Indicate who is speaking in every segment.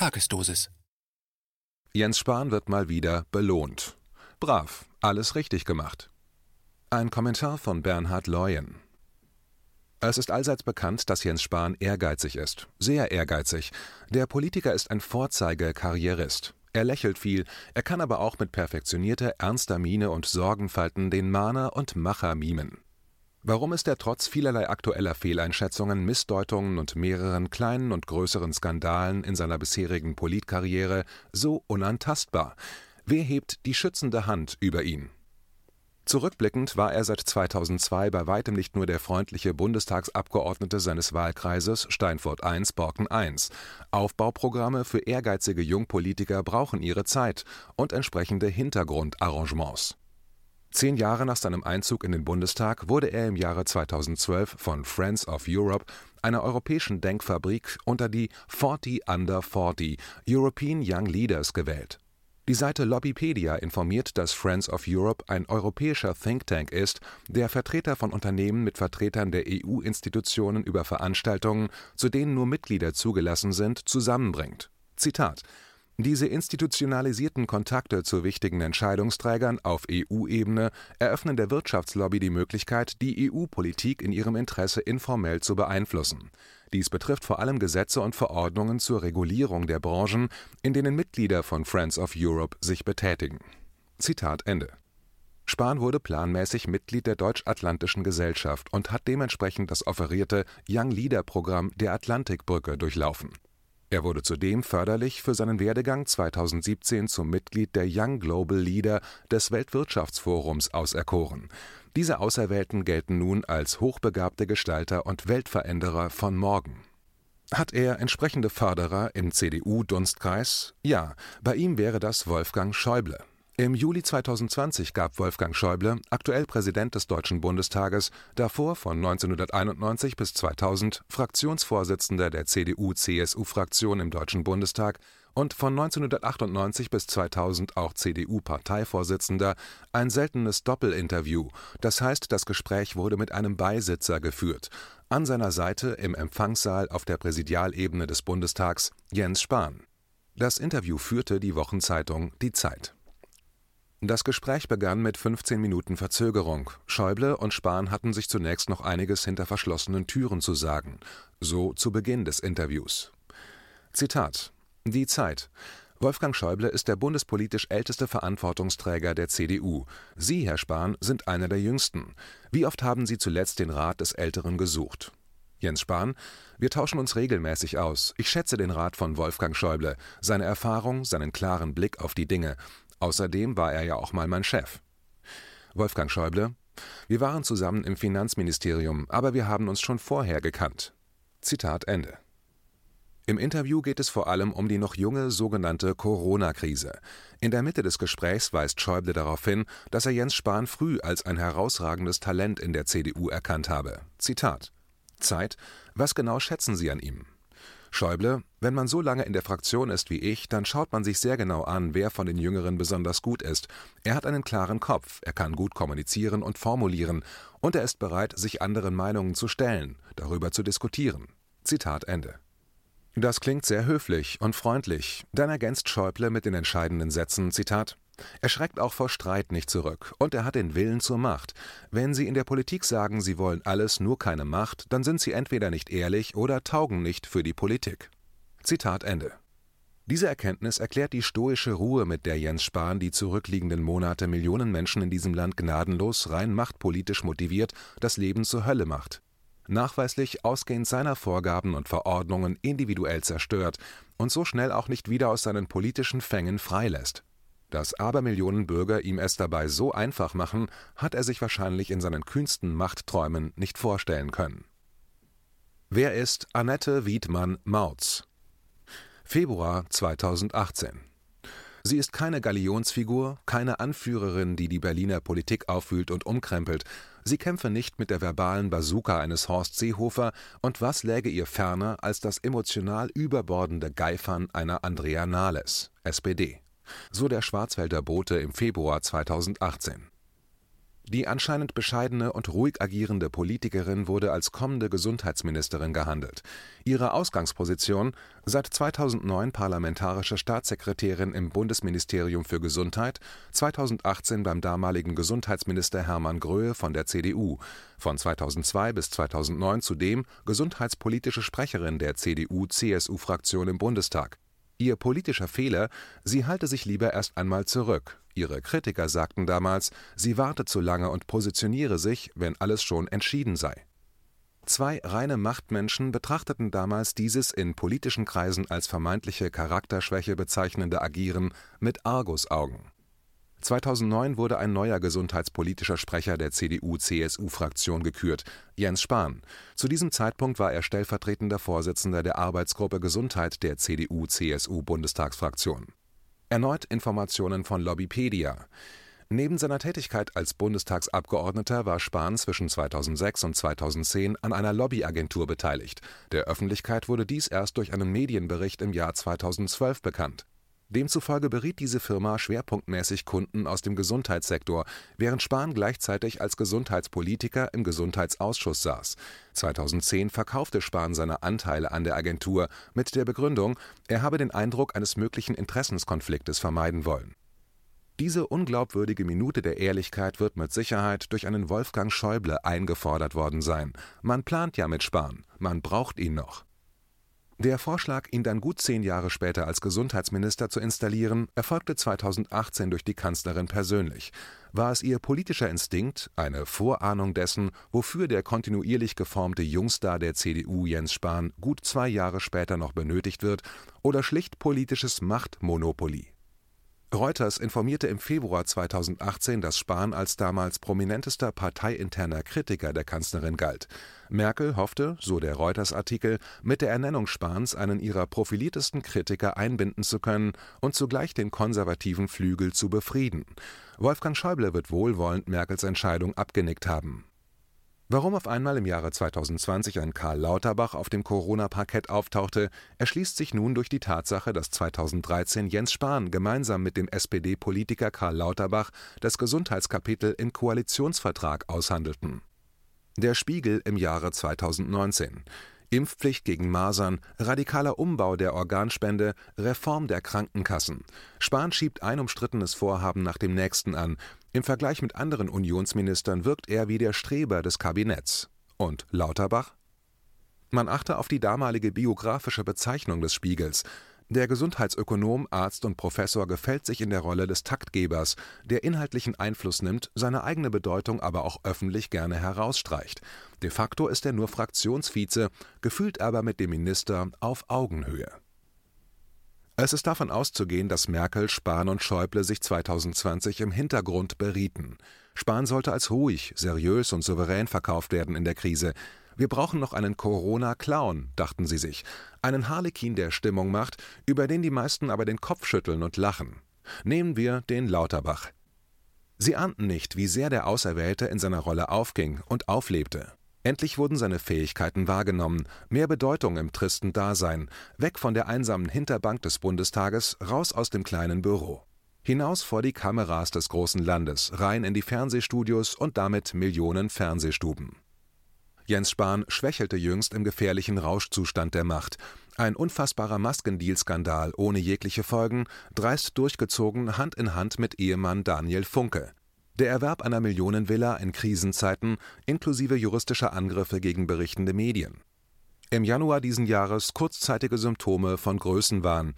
Speaker 1: Tagesdosis.
Speaker 2: Jens Spahn wird mal wieder belohnt. Brav, alles richtig gemacht. Ein Kommentar von Bernhard Leuen. Es ist allseits bekannt, dass Jens Spahn ehrgeizig ist. Sehr ehrgeizig. Der Politiker ist ein Vorzeige-Karrierist. Er lächelt viel, er kann aber auch mit perfektionierter, ernster Miene und Sorgenfalten den Mahner und Macher mimen. Warum ist er trotz vielerlei aktueller Fehleinschätzungen, Missdeutungen und mehreren kleinen und größeren Skandalen in seiner bisherigen Politkarriere so unantastbar? Wer hebt die schützende Hand über ihn? Zurückblickend war er seit 2002 bei weitem nicht nur der freundliche Bundestagsabgeordnete seines Wahlkreises Steinfurt I Borken I. Aufbauprogramme für ehrgeizige Jungpolitiker brauchen ihre Zeit und entsprechende Hintergrundarrangements. Zehn Jahre nach seinem Einzug in den Bundestag wurde er im Jahre 2012 von Friends of Europe, einer europäischen Denkfabrik, unter die 40 Under 40 European Young Leaders gewählt. Die Seite Lobbypedia informiert, dass Friends of Europe ein europäischer Think Tank ist, der Vertreter von Unternehmen mit Vertretern der EU-Institutionen über Veranstaltungen, zu denen nur Mitglieder zugelassen sind, zusammenbringt. Zitat diese institutionalisierten Kontakte zu wichtigen Entscheidungsträgern auf EU-Ebene eröffnen der Wirtschaftslobby die Möglichkeit, die EU-Politik in ihrem Interesse informell zu beeinflussen. Dies betrifft vor allem Gesetze und Verordnungen zur Regulierung der Branchen, in denen Mitglieder von Friends of Europe sich betätigen. Zitat Ende. Spahn wurde planmäßig Mitglied der Deutsch-Atlantischen Gesellschaft und hat dementsprechend das offerierte Young Leader Programm der Atlantikbrücke durchlaufen er wurde zudem förderlich für seinen Werdegang 2017 zum Mitglied der Young Global Leader des Weltwirtschaftsforums auserkoren. Diese Auserwählten gelten nun als hochbegabte Gestalter und Weltveränderer von morgen. Hat er entsprechende Förderer im CDU-Dunstkreis? Ja, bei ihm wäre das Wolfgang Schäuble. Im Juli 2020 gab Wolfgang Schäuble, aktuell Präsident des Deutschen Bundestages, davor von 1991 bis 2000 Fraktionsvorsitzender der CDU-CSU-Fraktion im Deutschen Bundestag und von 1998 bis 2000 auch CDU-Parteivorsitzender, ein seltenes Doppelinterview, das heißt, das Gespräch wurde mit einem Beisitzer geführt. An seiner Seite im Empfangssaal auf der Präsidialebene des Bundestags Jens Spahn. Das Interview führte die Wochenzeitung Die Zeit. Das Gespräch begann mit 15 Minuten Verzögerung. Schäuble und Spahn hatten sich zunächst noch einiges hinter verschlossenen Türen zu sagen. So zu Beginn des Interviews. Zitat: Die Zeit. Wolfgang Schäuble ist der bundespolitisch älteste Verantwortungsträger der CDU. Sie, Herr Spahn, sind einer der jüngsten. Wie oft haben Sie zuletzt den Rat des Älteren gesucht? Jens Spahn, wir tauschen uns regelmäßig aus. Ich schätze den Rat von Wolfgang Schäuble, seine Erfahrung, seinen klaren Blick auf die Dinge. Außerdem war er ja auch mal mein Chef. Wolfgang Schäuble: Wir waren zusammen im Finanzministerium, aber wir haben uns schon vorher gekannt. Zitat Ende. Im Interview geht es vor allem um die noch junge sogenannte Corona-Krise. In der Mitte des Gesprächs weist Schäuble darauf hin, dass er Jens Spahn früh als ein herausragendes Talent in der CDU erkannt habe. Zitat: Zeit, was genau schätzen Sie an ihm? Schäuble: Wenn man so lange in der Fraktion ist wie ich, dann schaut man sich sehr genau an, wer von den Jüngeren besonders gut ist. Er hat einen klaren Kopf, er kann gut kommunizieren und formulieren, und er ist bereit, sich anderen Meinungen zu stellen, darüber zu diskutieren. Zitat Ende. Das klingt sehr höflich und freundlich. Dann ergänzt Schäuble mit den entscheidenden Sätzen: Zitat er schreckt auch vor Streit nicht zurück und er hat den Willen zur Macht. Wenn Sie in der Politik sagen, Sie wollen alles, nur keine Macht, dann sind Sie entweder nicht ehrlich oder taugen nicht für die Politik. Zitat Ende. Diese Erkenntnis erklärt die stoische Ruhe, mit der Jens Spahn die zurückliegenden Monate Millionen Menschen in diesem Land gnadenlos, rein machtpolitisch motiviert, das Leben zur Hölle macht. Nachweislich ausgehend seiner Vorgaben und Verordnungen individuell zerstört und so schnell auch nicht wieder aus seinen politischen Fängen freilässt. Dass Abermillionen Bürger ihm es dabei so einfach machen, hat er sich wahrscheinlich in seinen kühnsten Machtträumen nicht vorstellen können. Wer ist Annette Wiedmann-Mautz? Februar 2018 Sie ist keine Galionsfigur, keine Anführerin, die die Berliner Politik aufwühlt und umkrempelt. Sie kämpfe nicht mit der verbalen Bazooka eines Horst Seehofer, und was läge ihr ferner als das emotional überbordende Geifern einer Andrea Nahles, SPD so der Schwarzwälder Bote im Februar 2018. Die anscheinend bescheidene und ruhig agierende Politikerin wurde als kommende Gesundheitsministerin gehandelt. Ihre Ausgangsposition: seit 2009 parlamentarische Staatssekretärin im Bundesministerium für Gesundheit, 2018 beim damaligen Gesundheitsminister Hermann Gröhe von der CDU, von 2002 bis 2009 zudem gesundheitspolitische Sprecherin der CDU/CSU-Fraktion im Bundestag. Ihr politischer Fehler: sie halte sich lieber erst einmal zurück Ihre Kritiker sagten damals, sie warte zu lange und positioniere sich, wenn alles schon entschieden sei. Zwei reine Machtmenschen betrachteten damals dieses in politischen Kreisen als vermeintliche Charakterschwäche bezeichnende Agieren mit Argusaugen. 2009 wurde ein neuer gesundheitspolitischer Sprecher der CDU/CSU-Fraktion gekürt, Jens Spahn. Zu diesem Zeitpunkt war er stellvertretender Vorsitzender der Arbeitsgruppe Gesundheit der CDU/CSU-Bundestagsfraktion Erneut Informationen von Lobbypedia. Neben seiner Tätigkeit als Bundestagsabgeordneter war Spahn zwischen 2006 und 2010 an einer Lobbyagentur beteiligt. Der Öffentlichkeit wurde dies erst durch einen Medienbericht im Jahr 2012 bekannt Demzufolge beriet diese Firma schwerpunktmäßig Kunden aus dem Gesundheitssektor, während Spahn gleichzeitig als Gesundheitspolitiker im Gesundheitsausschuss saß. 2010 verkaufte Spahn seine Anteile an der Agentur mit der Begründung, er habe den Eindruck eines möglichen Interessenskonfliktes vermeiden wollen. Diese unglaubwürdige Minute der Ehrlichkeit wird mit Sicherheit durch einen Wolfgang Schäuble eingefordert worden sein. Man plant ja mit Spahn, man braucht ihn noch der Vorschlag, ihn dann gut zehn Jahre später als Gesundheitsminister zu installieren, erfolgte 2018 durch die Kanzlerin persönlich. War es ihr politischer Instinkt, eine Vorahnung dessen, wofür der kontinuierlich geformte Jungstar der CDU Jens Spahn gut zwei Jahre später noch benötigt wird, oder schlicht politisches Machtmonopoly Reuters informierte im Februar 2018, dass Spahn als damals prominentester parteiinterner Kritiker der Kanzlerin galt. Merkel hoffte, so der Reuters-Artikel, mit der Ernennung Spahns einen ihrer profiliertesten Kritiker einbinden zu können und zugleich den konservativen Flügel zu befrieden. Wolfgang Schäuble wird wohlwollend Merkels Entscheidung abgenickt haben Warum auf einmal im Jahre 2020 ein Karl Lauterbach auf dem Corona-Parkett auftauchte, erschließt sich nun durch die Tatsache, dass 2013 Jens Spahn gemeinsam mit dem SPD-Politiker Karl Lauterbach das Gesundheitskapitel im Koalitionsvertrag aushandelten. Der Spiegel im Jahre 2019 Impfpflicht gegen Masern, radikaler Umbau der Organspende, Reform der Krankenkassen. Spahn schiebt ein umstrittenes Vorhaben nach dem nächsten an. Im Vergleich mit anderen Unionsministern wirkt er wie der Streber des Kabinetts. Und Lauterbach? Man achte auf die damalige biografische Bezeichnung des Spiegels. Der Gesundheitsökonom, Arzt und Professor gefällt sich in der Rolle des Taktgebers, der inhaltlichen Einfluss nimmt, seine eigene Bedeutung aber auch öffentlich gerne herausstreicht. De facto ist er nur Fraktionsvize, gefühlt aber mit dem Minister auf Augenhöhe. Es ist davon auszugehen, dass Merkel, Spahn und Schäuble sich 2020 im Hintergrund berieten. Spahn sollte als ruhig, seriös und souverän verkauft werden in der Krise. Wir brauchen noch einen Corona-Clown, dachten sie sich, einen Harlekin, der Stimmung macht, über den die meisten aber den Kopf schütteln und lachen. Nehmen wir den Lauterbach. Sie ahnten nicht, wie sehr der Auserwählte in seiner Rolle aufging und auflebte. Endlich wurden seine Fähigkeiten wahrgenommen, mehr Bedeutung im tristen Dasein, weg von der einsamen Hinterbank des Bundestages, raus aus dem kleinen Büro. Hinaus vor die Kameras des großen Landes, rein in die Fernsehstudios und damit Millionen Fernsehstuben. Jens Spahn schwächelte jüngst im gefährlichen Rauschzustand der Macht. Ein unfassbarer Maskendeal-Skandal ohne jegliche Folgen, dreist durchgezogen Hand in Hand mit Ehemann Daniel Funke. Der Erwerb einer Millionenvilla in Krisenzeiten inklusive juristischer Angriffe gegen berichtende Medien. Im Januar diesen Jahres kurzzeitige Symptome von Größenwahn.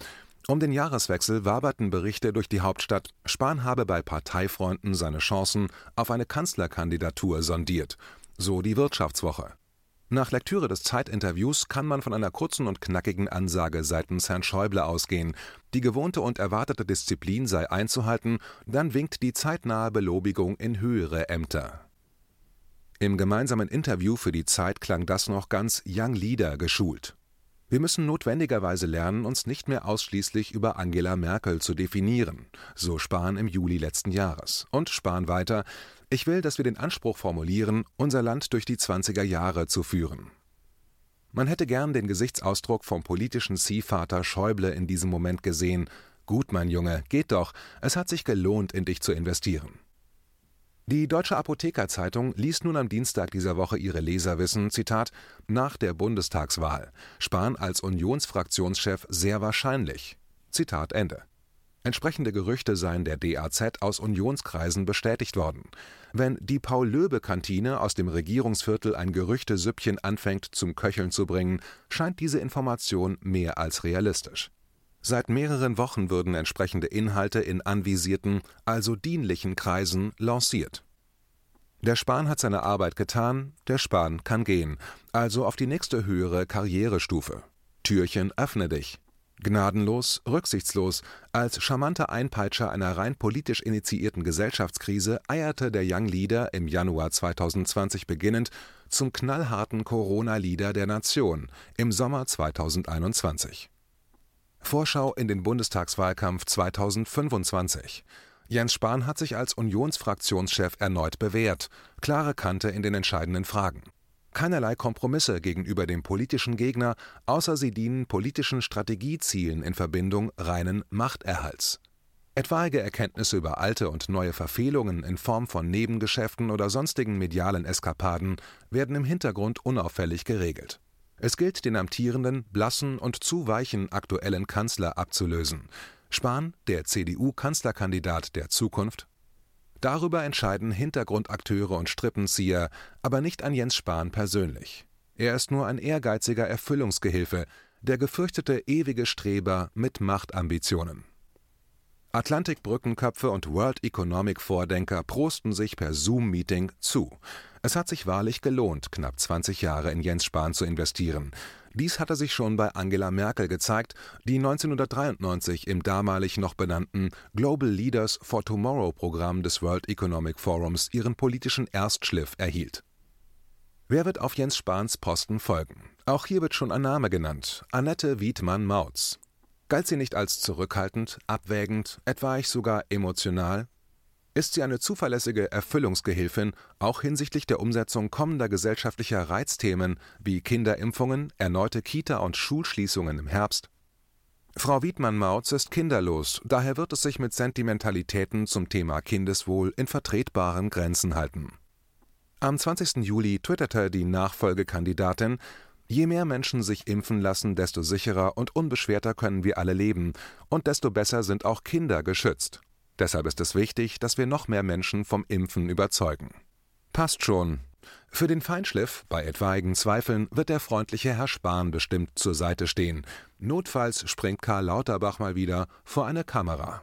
Speaker 2: Um den Jahreswechsel waberten Berichte durch die Hauptstadt, Spahn habe bei Parteifreunden seine Chancen auf eine Kanzlerkandidatur sondiert so die Wirtschaftswoche. Nach Lektüre des Zeitinterviews kann man von einer kurzen und knackigen Ansage seitens Herrn Schäuble ausgehen. Die gewohnte und erwartete Disziplin sei einzuhalten, dann winkt die zeitnahe Belobigung in höhere Ämter. Im gemeinsamen Interview für die Zeit klang das noch ganz Young Leader geschult. Wir müssen notwendigerweise lernen, uns nicht mehr ausschließlich über Angela Merkel zu definieren, so Spahn im Juli letzten Jahres. Und Spahn weiter, ich will, dass wir den Anspruch formulieren, unser Land durch die 20er Jahre zu führen. Man hätte gern den Gesichtsausdruck vom politischen Ziehvater Schäuble in diesem Moment gesehen. Gut, mein Junge, geht doch, es hat sich gelohnt, in dich zu investieren. Die Deutsche Apothekerzeitung ließ nun am Dienstag dieser Woche ihre Leser wissen, Zitat, nach der Bundestagswahl, Spahn als Unionsfraktionschef sehr wahrscheinlich. Zitat Ende. Entsprechende Gerüchte seien der DAZ aus Unionskreisen bestätigt worden. Wenn die Paul-Löbe-Kantine aus dem Regierungsviertel ein Gerüchtesüppchen anfängt zum Köcheln zu bringen, scheint diese Information mehr als realistisch. Seit mehreren Wochen würden entsprechende Inhalte in anvisierten, also dienlichen Kreisen lanciert. Der Spahn hat seine Arbeit getan, der Spahn kann gehen, also auf die nächste höhere Karrierestufe. Türchen öffne dich. Gnadenlos, rücksichtslos, als charmanter Einpeitscher einer rein politisch initiierten Gesellschaftskrise eierte der Young Leader im Januar 2020 beginnend zum knallharten Corona-Leader der Nation im Sommer 2021. Vorschau in den Bundestagswahlkampf 2025. Jens Spahn hat sich als Unionsfraktionschef erneut bewährt, klare Kante in den entscheidenden Fragen. Keinerlei Kompromisse gegenüber dem politischen Gegner, außer sie dienen politischen Strategiezielen in Verbindung reinen Machterhalts. Etwaige Erkenntnisse über alte und neue Verfehlungen in Form von Nebengeschäften oder sonstigen medialen Eskapaden werden im Hintergrund unauffällig geregelt. Es gilt, den amtierenden, blassen und zu weichen aktuellen Kanzler abzulösen. Spahn, der CDU-Kanzlerkandidat der Zukunft? Darüber entscheiden Hintergrundakteure und Strippenzieher, aber nicht an Jens Spahn persönlich. Er ist nur ein ehrgeiziger Erfüllungsgehilfe, der gefürchtete ewige Streber mit Machtambitionen. Atlantikbrückenköpfe und World Economic Vordenker prosten sich per Zoom-Meeting zu. Es hat sich wahrlich gelohnt, knapp 20 Jahre in Jens Spahn zu investieren. Dies hatte sich schon bei Angela Merkel gezeigt, die 1993 im damalig noch benannten Global Leaders for Tomorrow Programm des World Economic Forums ihren politischen Erstschliff erhielt. Wer wird auf Jens Spahns Posten folgen? Auch hier wird schon ein Name genannt: Annette Wiedmann-Mautz. Galt sie nicht als zurückhaltend, abwägend, etwaig sogar emotional? Ist sie eine zuverlässige Erfüllungsgehilfin, auch hinsichtlich der Umsetzung kommender gesellschaftlicher Reizthemen wie Kinderimpfungen, erneute Kita- und Schulschließungen im Herbst? Frau Wiedmann-Mautz ist kinderlos, daher wird es sich mit Sentimentalitäten zum Thema Kindeswohl in vertretbaren Grenzen halten. Am 20. Juli twitterte die Nachfolgekandidatin, Je mehr Menschen sich impfen lassen, desto sicherer und unbeschwerter können wir alle leben, und desto besser sind auch Kinder geschützt. Deshalb ist es wichtig, dass wir noch mehr Menschen vom Impfen überzeugen. Passt schon. Für den Feinschliff, bei etwaigen Zweifeln, wird der freundliche Herr Spahn bestimmt zur Seite stehen. Notfalls springt Karl Lauterbach mal wieder vor eine Kamera.